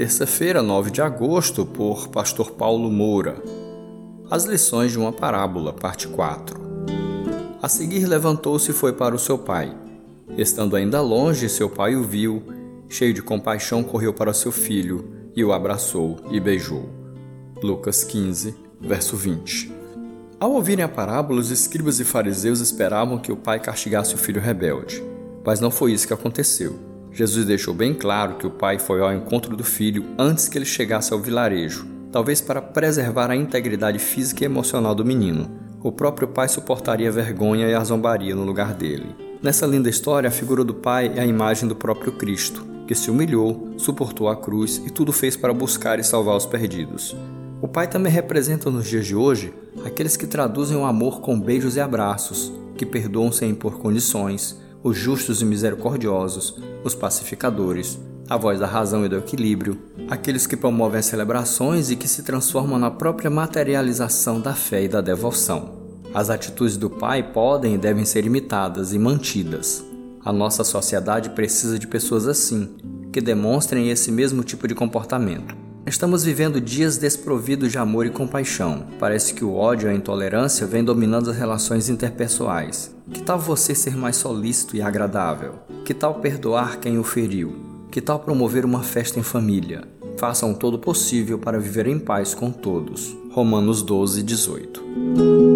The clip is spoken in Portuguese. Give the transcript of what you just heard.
Terça-feira, 9 de agosto, por Pastor Paulo Moura. As lições de uma parábola, parte 4. A seguir levantou-se e foi para o seu pai. Estando ainda longe, seu pai o viu, cheio de compaixão, correu para seu filho e o abraçou e beijou. Lucas 15, verso 20. Ao ouvirem a parábola, os escribas e fariseus esperavam que o pai castigasse o filho rebelde. Mas não foi isso que aconteceu. Jesus deixou bem claro que o pai foi ao encontro do filho antes que ele chegasse ao vilarejo, talvez para preservar a integridade física e emocional do menino. O próprio pai suportaria a vergonha e a zombaria no lugar dele. Nessa linda história, a figura do pai é a imagem do próprio Cristo, que se humilhou, suportou a cruz e tudo fez para buscar e salvar os perdidos. O pai também representa nos dias de hoje aqueles que traduzem o amor com beijos e abraços, que perdoam sem impor condições, os justos e misericordiosos, os pacificadores, a voz da razão e do equilíbrio, aqueles que promovem as celebrações e que se transformam na própria materialização da fé e da devoção. As atitudes do Pai podem e devem ser imitadas e mantidas. A nossa sociedade precisa de pessoas assim, que demonstrem esse mesmo tipo de comportamento. Estamos vivendo dias desprovidos de amor e compaixão. Parece que o ódio e a intolerância vêm dominando as relações interpessoais. Que tal você ser mais solícito e agradável? Que tal perdoar quem o feriu? Que tal promover uma festa em família? Façam todo o possível para viver em paz com todos. Romanos 12, 18.